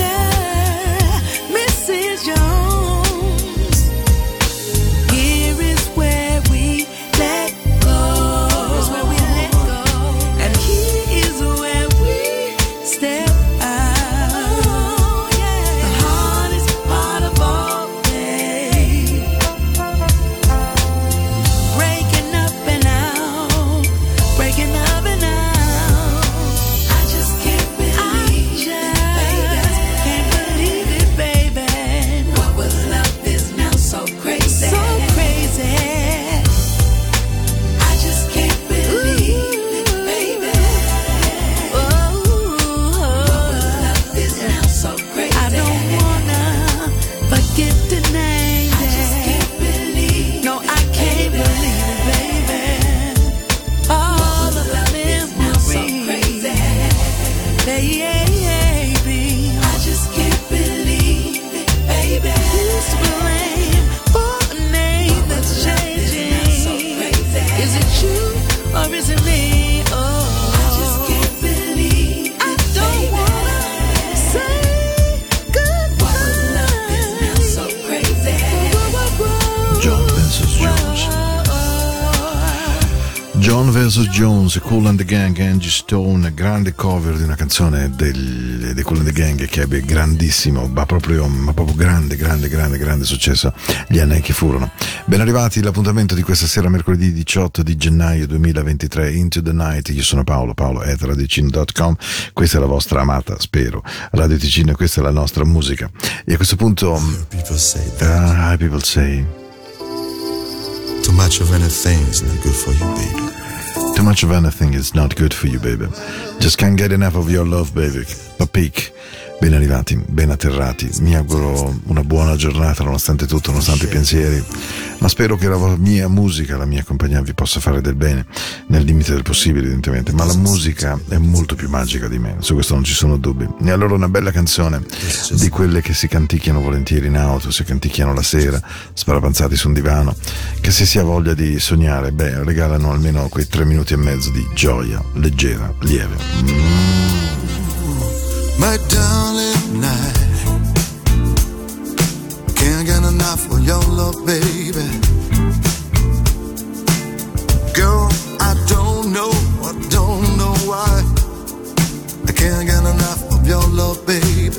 understand Angie Stone, grande cover di una canzone del, dei Cool and the Gang che ebbe grandissimo, ma proprio, ma proprio grande, grande, grande, grande successo gli anni che furono. Ben arrivati l'appuntamento di questa sera, mercoledì 18 di gennaio 2023, Into the Night. Io sono Paolo, Paolo at radioticino.com. Questa è la vostra amata, spero, Radio Ticino e questa è la nostra musica. E a questo punto, ah, people say, too much of anything is not good for you, baby. Too much of anything is not good for you, baby. Just can't get enough of your love, baby. Papik. Ben arrivati, ben atterrati. Mi auguro una buona giornata nonostante tutto, nonostante i pensieri. Ma spero che la mia musica, la mia compagnia vi possa fare del bene, nel limite del possibile, evidentemente. Ma la musica è molto più magica di me, su questo non ci sono dubbi. E allora una bella canzone di quelle che si canticchiano volentieri in auto, si canticchiano la sera, sparapanzati su un divano, che se si ha voglia di sognare, beh, regalano almeno quei tre minuti e mezzo di gioia, leggera, lieve. My darling night. Can't get enough of your love, baby. Girl, I don't know, I don't know why. I can't get enough of your love, baby.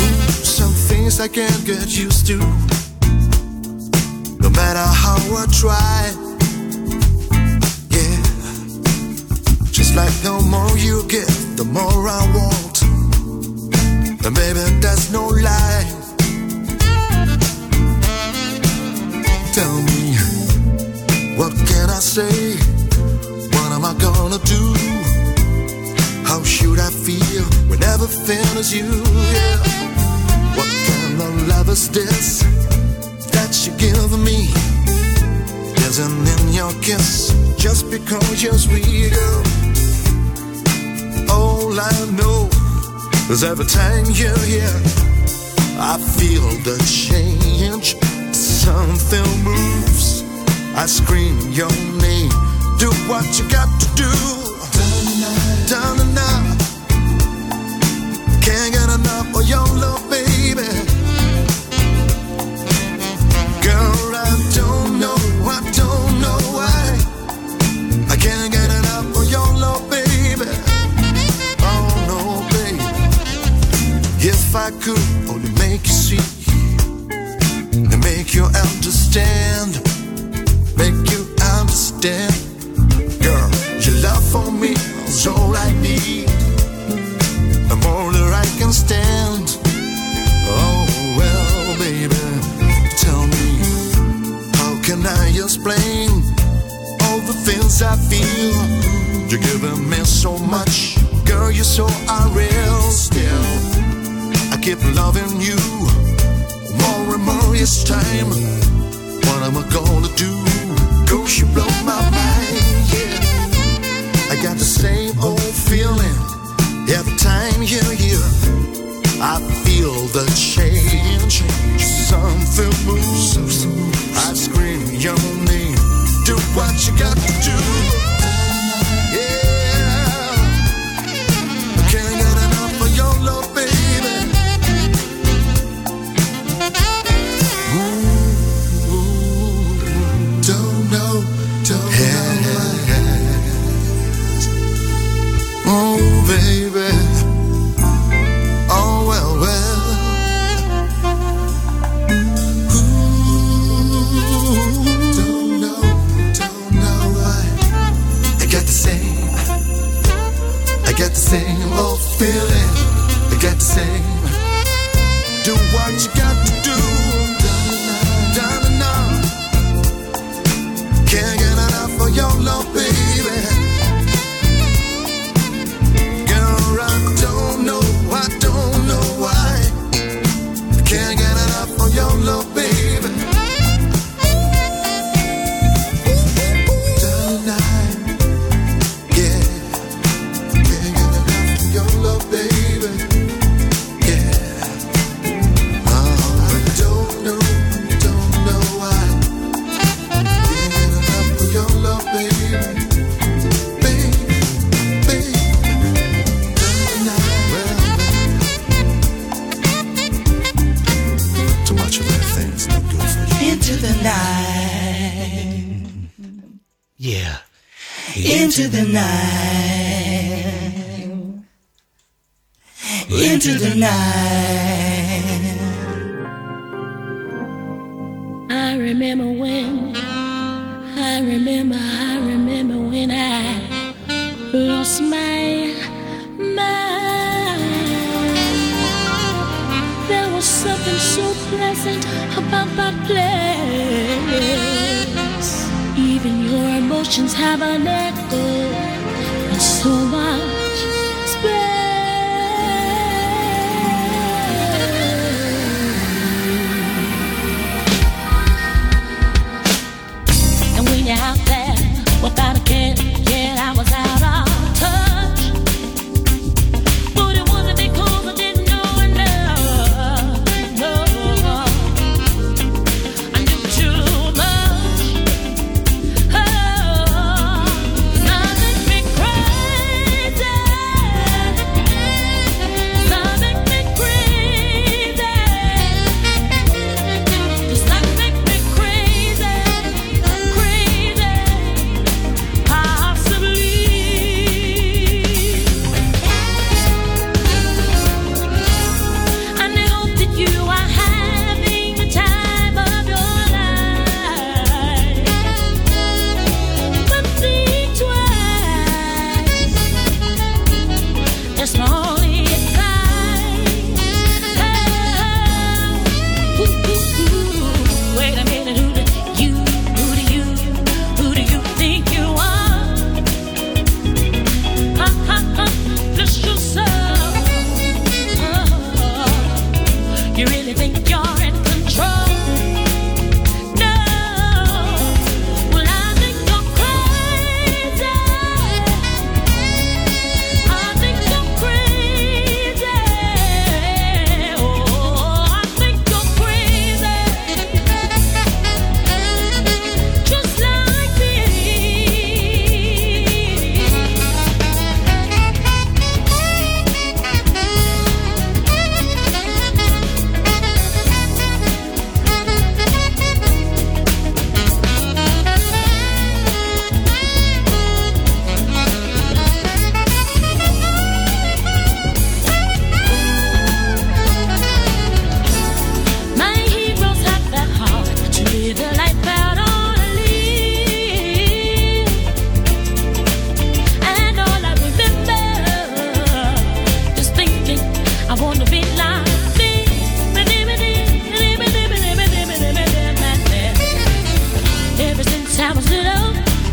Ooh, some things I can't get used to. No matter how I try. Like the more you give, the more I want. And baby, that's no lie. Tell me, what can I say? What am I gonna do? How should I feel when everything is you? Yeah. What kind of love is this that you give me? Isn't in your kiss just because you're sweet, girl. All I know is every time you're here, I feel the change. Something moves. I scream your name. Do what you got to do. Down and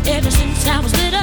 ever since I was little,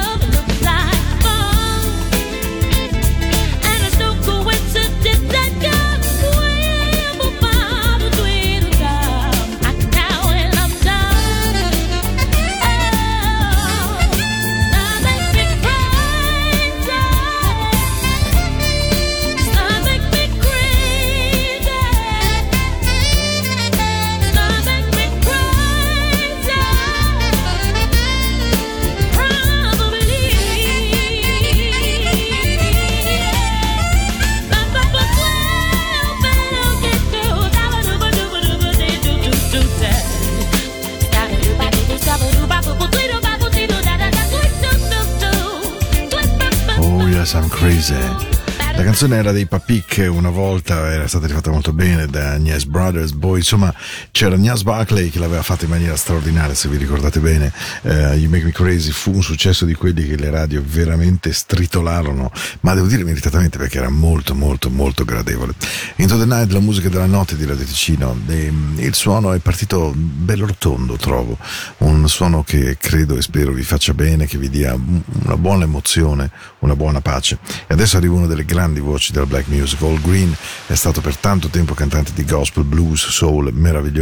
canzone era dei Papik, una volta era stata rifatta molto bene da Agnes Brothers, poi insomma c'era Agnes Barclay che l'aveva fatta in maniera straordinaria, se vi ricordate bene, eh, You Make Me Crazy fu un successo di quelli che le radio veramente stritolarono, ma devo dire meritatamente perché era molto molto molto gradevole. Into the Night, la musica della notte di Radio Ticino, e, il suono è partito bello rotondo, trovo, un suono che credo e spero vi faccia bene, che vi dia una buona emozione, una buona pace. E adesso arriva una delle grandi voci della black music. All Green è stato per tanto tempo cantante di gospel, blues, soul, meraviglioso.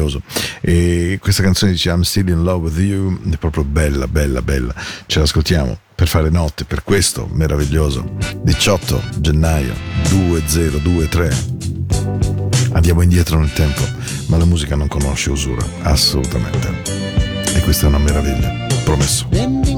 E questa canzone dice I'm still in love with you, è proprio bella, bella, bella. Ce l'ascoltiamo per fare notte, per questo meraviglioso 18 gennaio 2023. Andiamo indietro nel tempo, ma la musica non conosce usura, assolutamente. E questa è una meraviglia, promesso.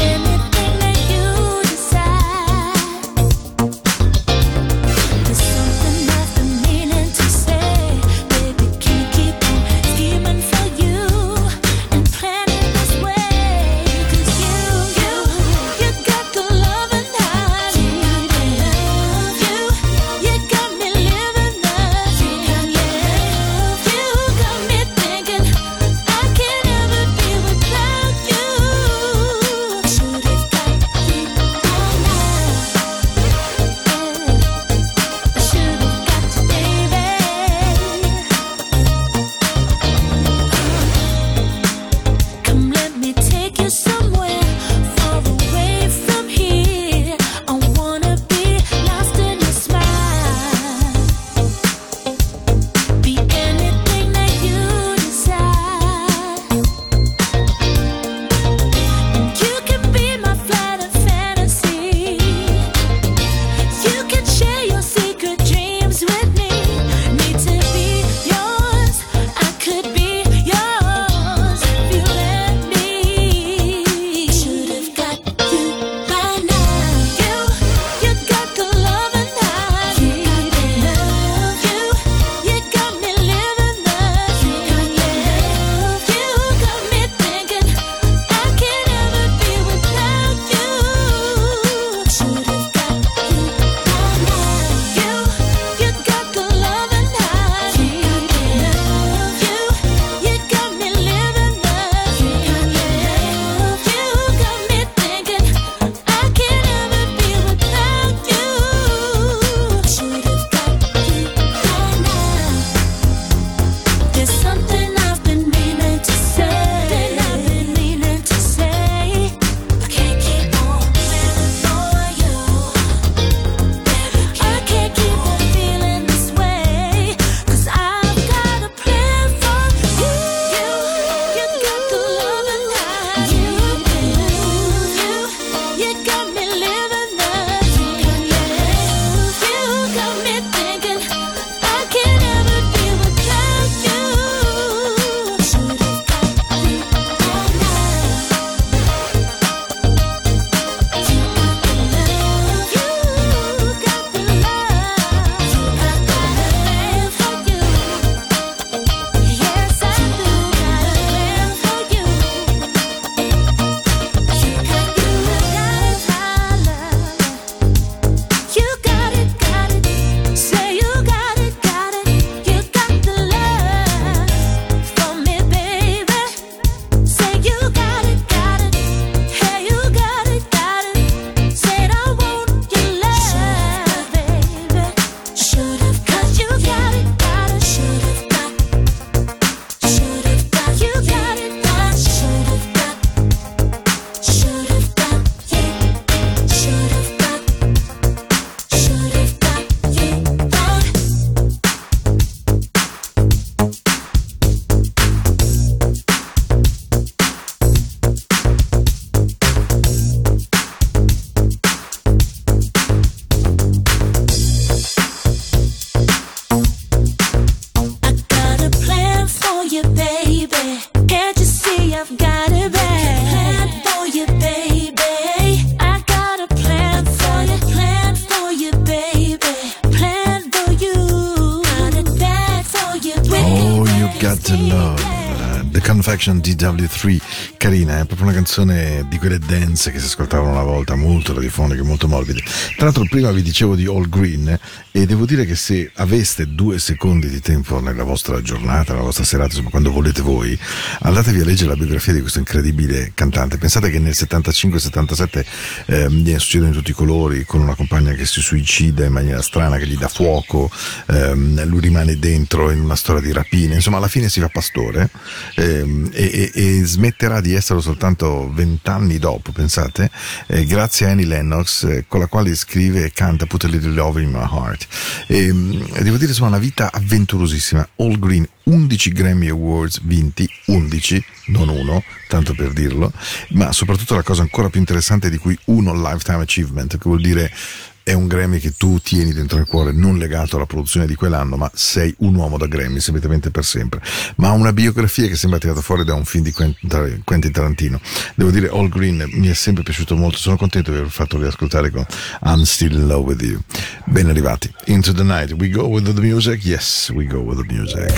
in love. eh, The Confection DW3, carina, è proprio una canzone di quelle dance che si ascoltavano una volta, molto radiofoniche, molto morbide. Tra l'altro prima vi dicevo di All Green eh, e devo dire che se aveste due secondi di tempo nella vostra giornata, nella vostra serata, insomma quando volete voi, andatevi a leggere la biografia di questo incredibile cantante. Pensate che nel 75-77 eh, gli succedono in tutti i colori, con una compagna che si suicida in maniera strana, che gli dà fuoco, ehm, lui rimane dentro in una storia di rapine, insomma alla fine si fa pastore ehm, e, e- e smetterà di esserlo soltanto vent'anni dopo, pensate, eh, grazie a Annie Lennox eh, con la quale scrive e canta Put a Little Love in My Heart. E, mm, devo dire insomma una vita avventurosissima, All Green, 11 Grammy Awards vinti, 11, non uno, tanto per dirlo, ma soprattutto la cosa ancora più interessante di cui uno Lifetime Achievement, che vuol dire è un Grammy che tu tieni dentro il cuore, non legato alla produzione di quell'anno, ma sei un uomo da Grammy, semplicemente per sempre. Ma ha una biografia che sembra tirata fuori da un film di Quentin Tar- Quentin Tarantino. Devo dire, All Green mi è sempre piaciuto molto, sono contento di aver fatto riascoltare con I'm Still in Love with You. Ben arrivati. Into the Night, we go with the music? Yes, we go with the music.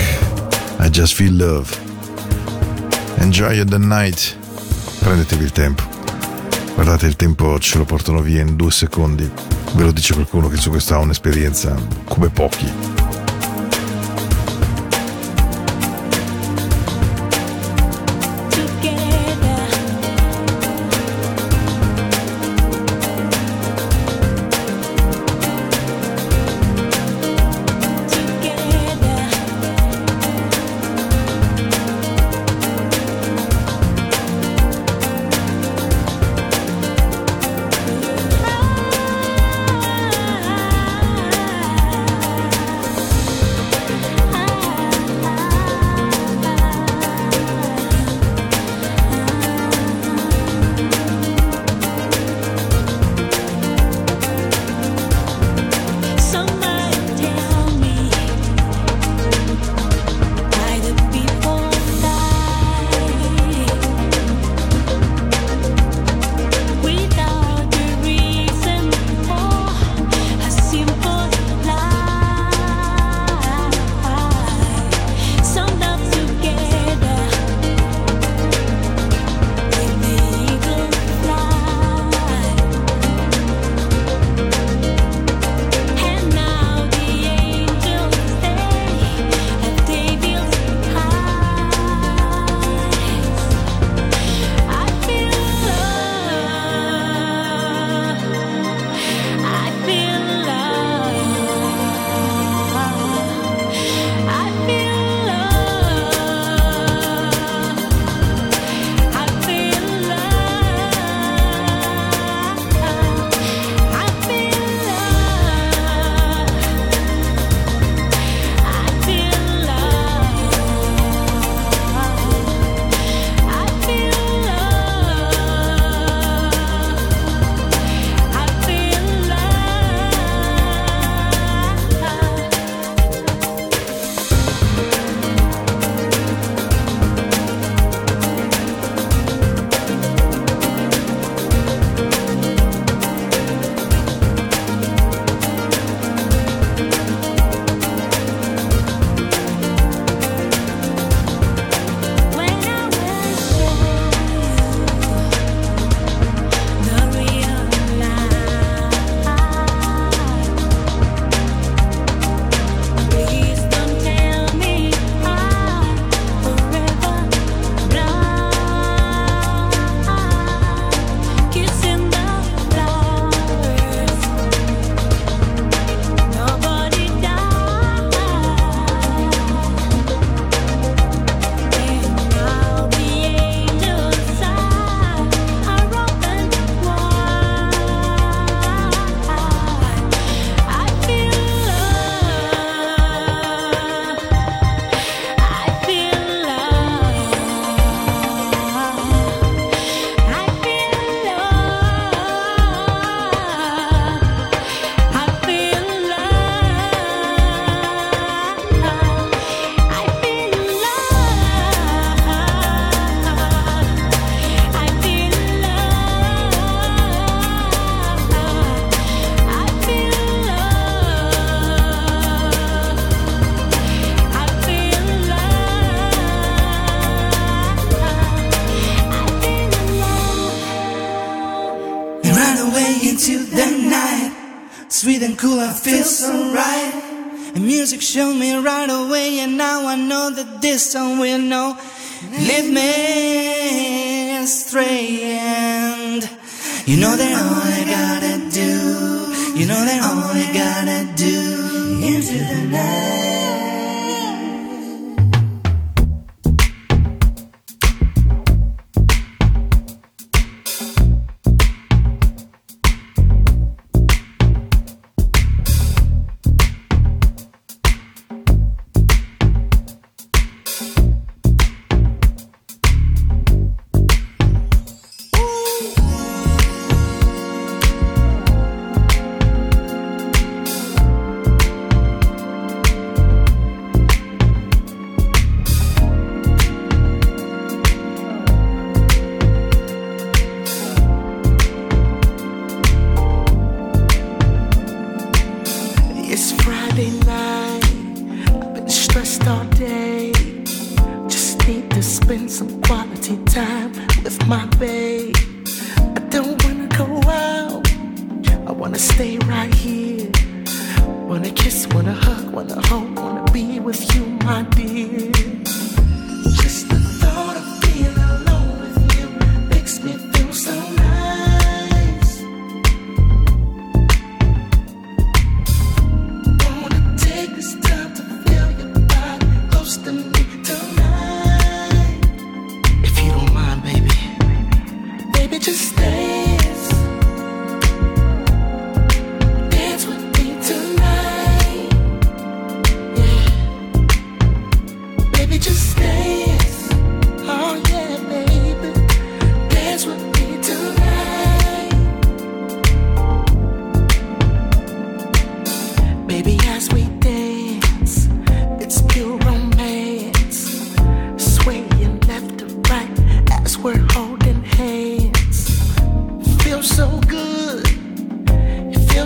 I just feel love. Enjoy the night. Prendetevi il tempo. Guardate, il tempo ce lo portano via in due secondi. Ve lo dice qualcuno che su questo ha un'esperienza come pochi.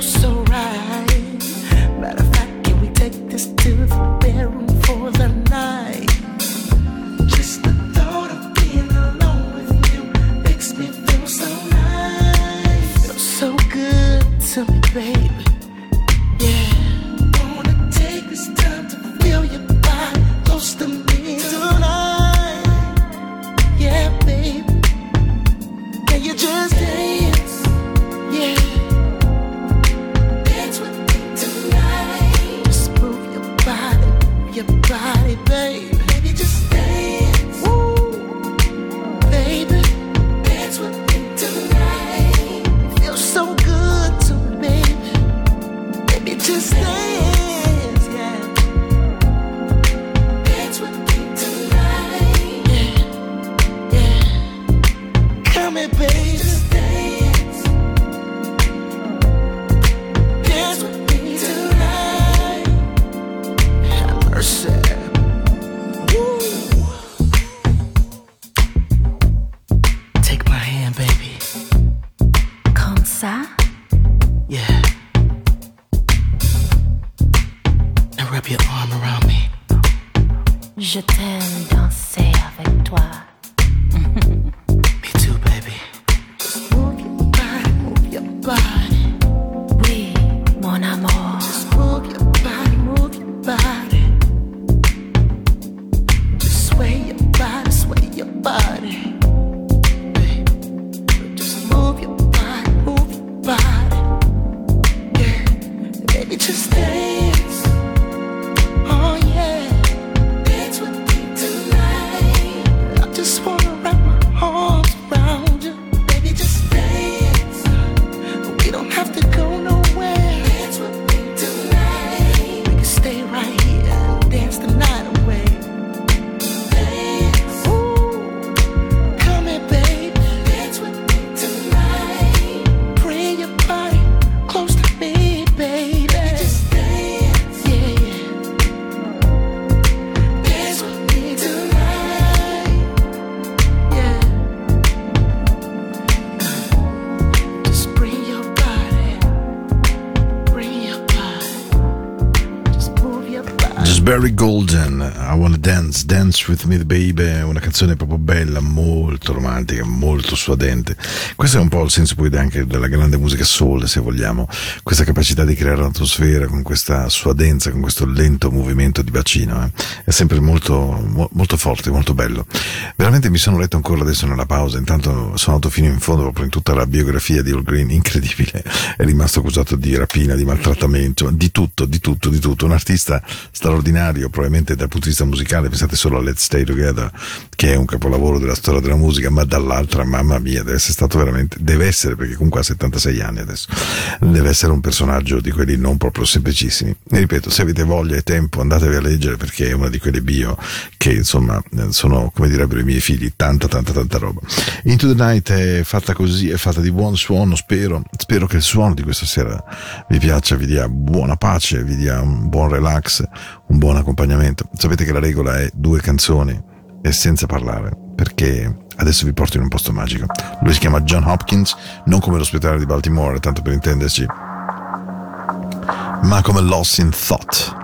So Dance, With Me Baby, una canzone proprio bella, molto romantica, molto suadente. Questo è un po' il senso poi anche della grande musica soul, se vogliamo, questa capacità di creare un'atmosfera con questa suadenza, con questo lento movimento di bacino, eh. è sempre molto, mo- molto forte, molto bello. Veramente mi sono letto ancora adesso nella pausa, intanto sono andato fino in fondo proprio in tutta la biografia di All Green, incredibile, è rimasto accusato di rapina, di maltrattamento, di tutto, di tutto, di tutto, un artista straordinario, probabilmente dal punto di vista musicale, pensate solo a Let's Stay Together, che è un capolavoro della storia della musica, ma dall'altra, mamma mia, deve essere stato veramente, deve essere, perché comunque ha 76 anni adesso, deve essere un personaggio di quelli non proprio semplicissimi. E ripeto, se avete voglia e tempo, andatevi a leggere perché è una di quelle bio che insomma sono, come direbbero i miei figli, tanta, tanta, tanta roba. Into the Night è fatta così, è fatta di buon suono, spero, spero che il suono di questa sera vi piaccia, vi dia buona pace, vi dia un buon relax, un buon accompagnamento. Sapete che la regola è due canzoni e senza parlare, perché adesso vi porto in un posto magico. Lui si chiama John Hopkins, non come l'ospedale di Baltimore, tanto per intenderci, ma come Lost in Thought.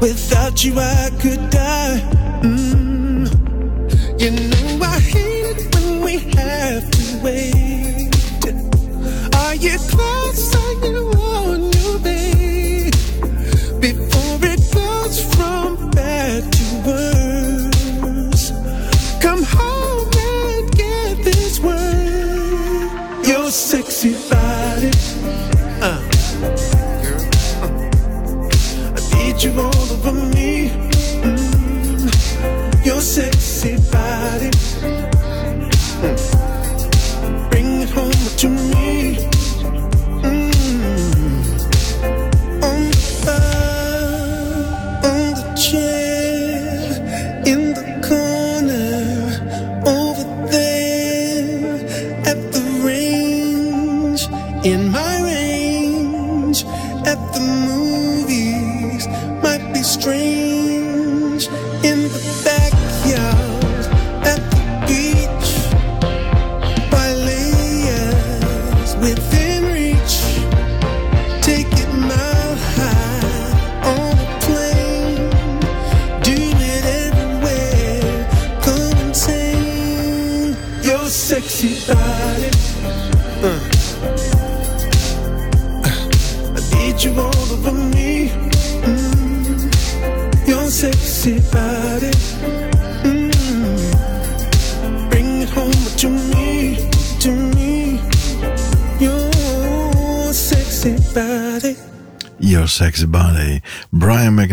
Without you, I could die. Mm. You know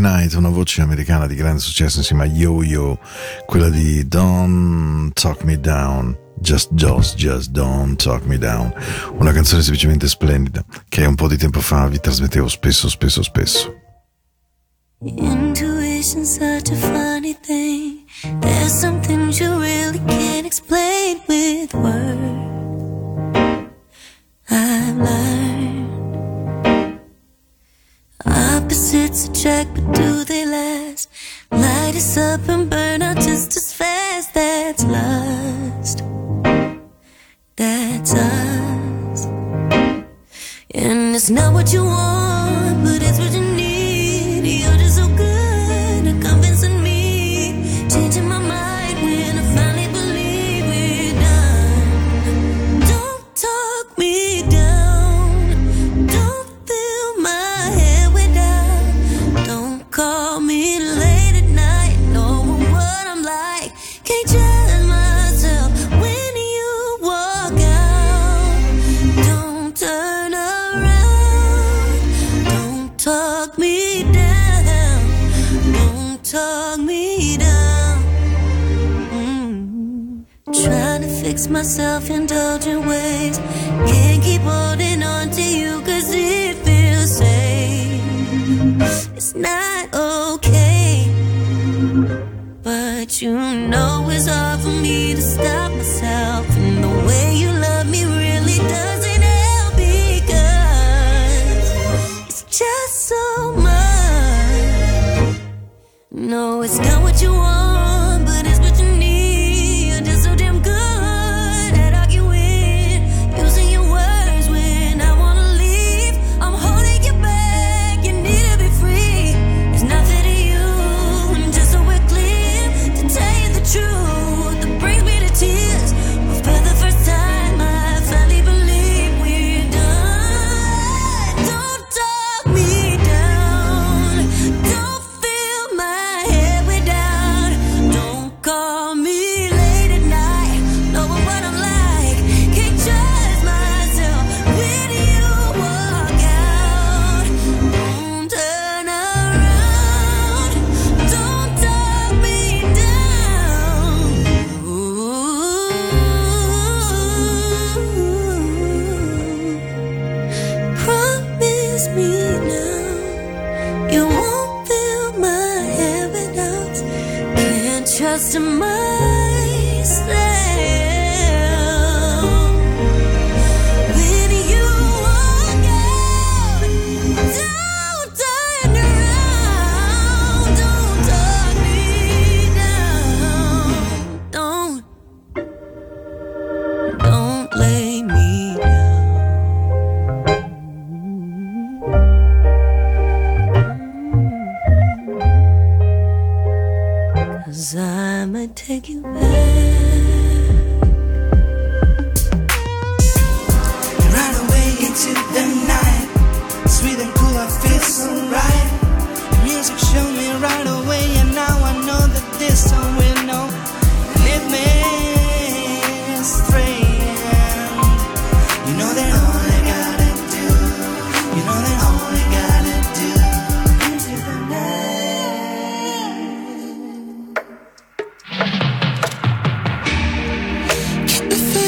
Night, una voce americana di grande successo insieme a Yo-Yo, quella di Don't Talk Me Down, Just Just Just Don't Talk Me Down, una canzone semplicemente splendida che un po' di tempo fa vi trasmettevo spesso, spesso, spesso. Intuition's such a funny thing. There's some you really can't explain with words. I've learned. It's a track, but do they last? Light us up and burn out just as fast. That's lust. That's us. And it's not what you want, but it's what you myself indulgent ways. Can't keep holding on to you cause it feels safe. It's not okay. But you know it's hard for me to stop myself. And the way you love me really doesn't help because it's just so much. No, it's not what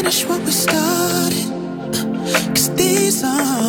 finish what we started. Cause these are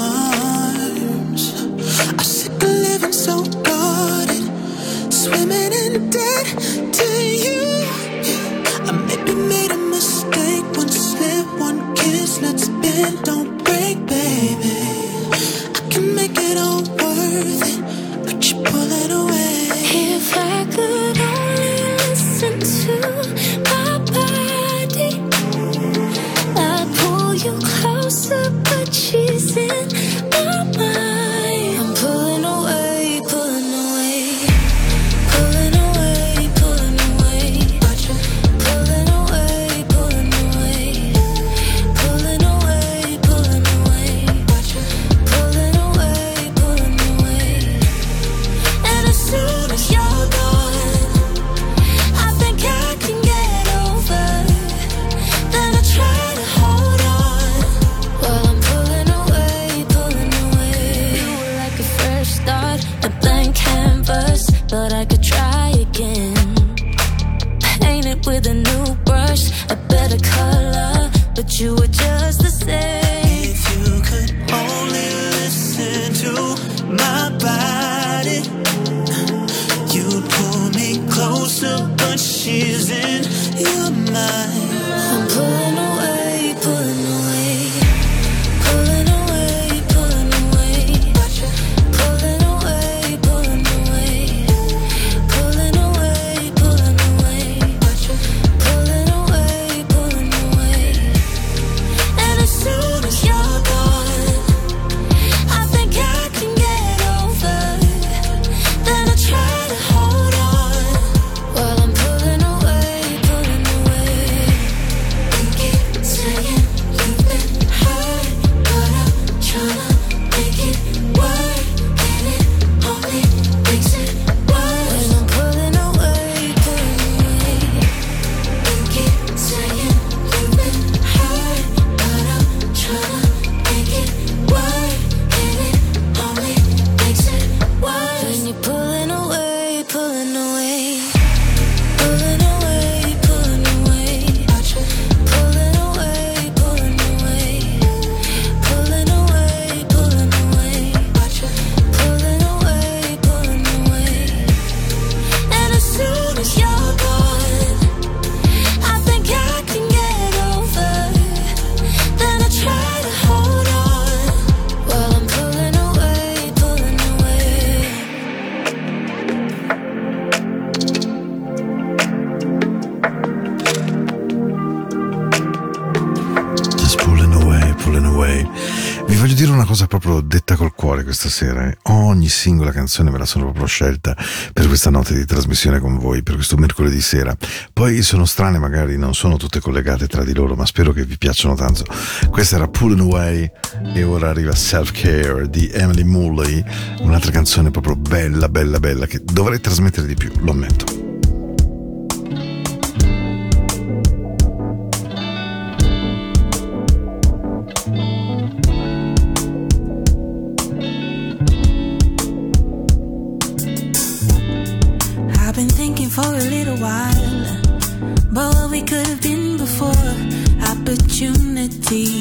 Sera, eh. Ogni singola canzone me la sono proprio scelta per questa notte di trasmissione con voi, per questo mercoledì sera. Poi sono strane, magari non sono tutte collegate tra di loro, ma spero che vi piacciono tanto. Questa era Pulling Away e ora arriva Self Care di Emily Muley, un'altra canzone proprio bella, bella, bella che dovrei trasmettere di più, lo ammetto.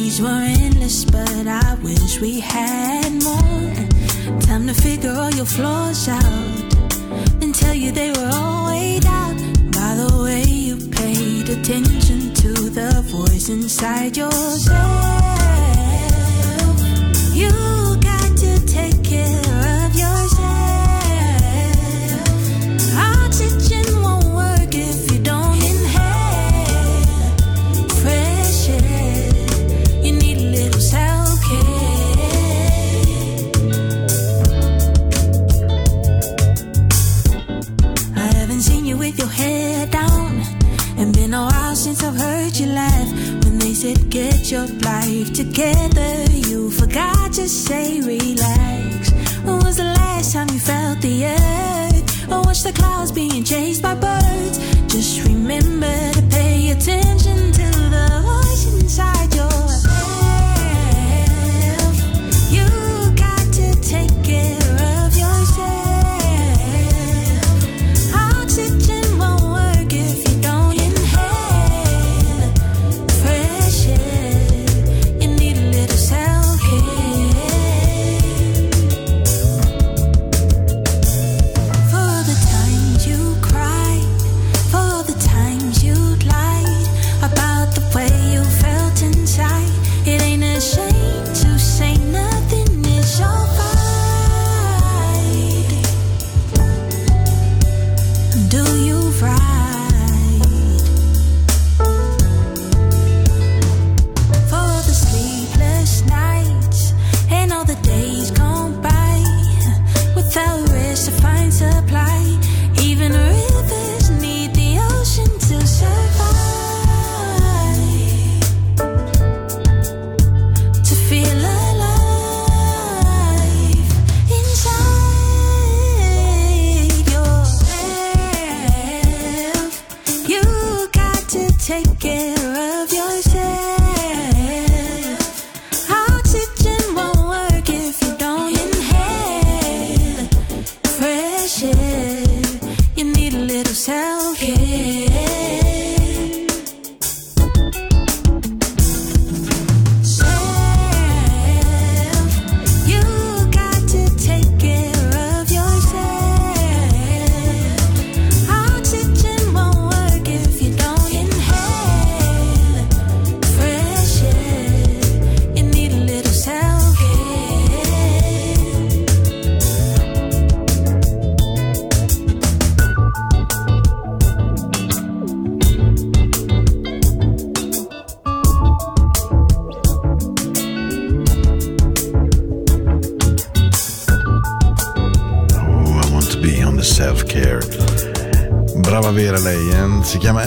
days were endless, but I wish we had more. Time to figure all your flaws out and tell you they were all weighed out by the way you paid attention to the voice inside yourself. You. They said get your life together, you forgot to say relax. When was the last time you felt the earth? Or watched the clouds being chased by birds? Just remember to pay attention to the voice inside yourself.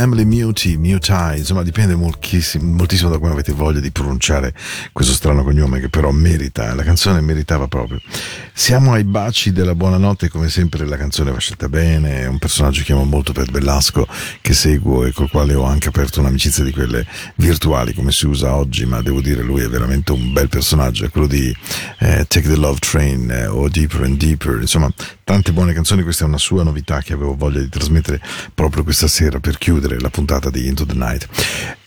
Emily Muti, Mutai, insomma dipende moltissimo, da come avete voglia di pronunciare questo strano cognome che però merita, la canzone meritava proprio. Siamo ai baci della buonanotte, come sempre la canzone va scelta bene, è un personaggio che amo molto per Bellasco, che seguo e col quale ho anche aperto un'amicizia di quelle virtuali come si usa oggi, ma devo dire lui è veramente un bel personaggio, è quello di eh, Take the Love Train eh, o Deeper and Deeper, insomma tante buone canzoni, questa è una sua novità che avevo voglia di trasmettere proprio questa sera per chiudere la puntata di Into the Night.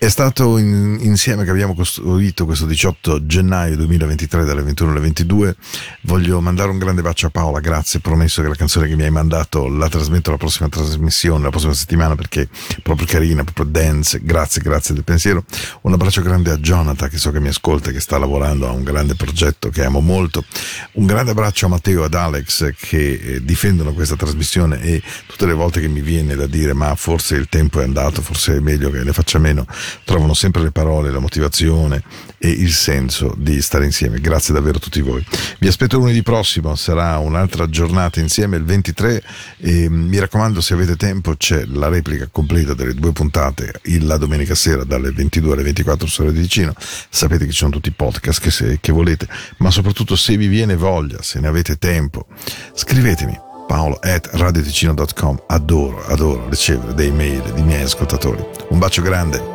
È stato in- insieme che abbiamo costruito questo 18 gennaio 2023 dalle 21 alle 22. Voglio mandare un grande bacio a Paola, grazie, promesso che la canzone che mi hai mandato la trasmetto alla prossima trasmissione, la prossima settimana perché è proprio carina, proprio dance. Grazie, grazie del pensiero. Un abbraccio grande a Jonathan che so che mi ascolta, che sta lavorando a un grande progetto che amo molto. Un grande abbraccio a Matteo e ad Alex che eh, difendono questa trasmissione e tutte le volte che mi viene da dire ma forse il tempo è andato, forse è meglio che ne faccia meno, trovano sempre le parole, la motivazione e il senso di stare insieme. Grazie davvero a tutti voi. Vi aspetto lunedì prossimo, sarà un'altra giornata insieme il 23 e mi raccomando se avete tempo c'è la replica completa delle due puntate la domenica sera dalle 22 alle 24 su Radio Ticino. Sapete che ci sono tutti i podcast che, se, che volete, ma soprattutto se vi viene voglia, se ne avete tempo, scrivetemi paolo at radioticino.com adoro, adoro ricevere dei mail di miei ascoltatori un bacio grande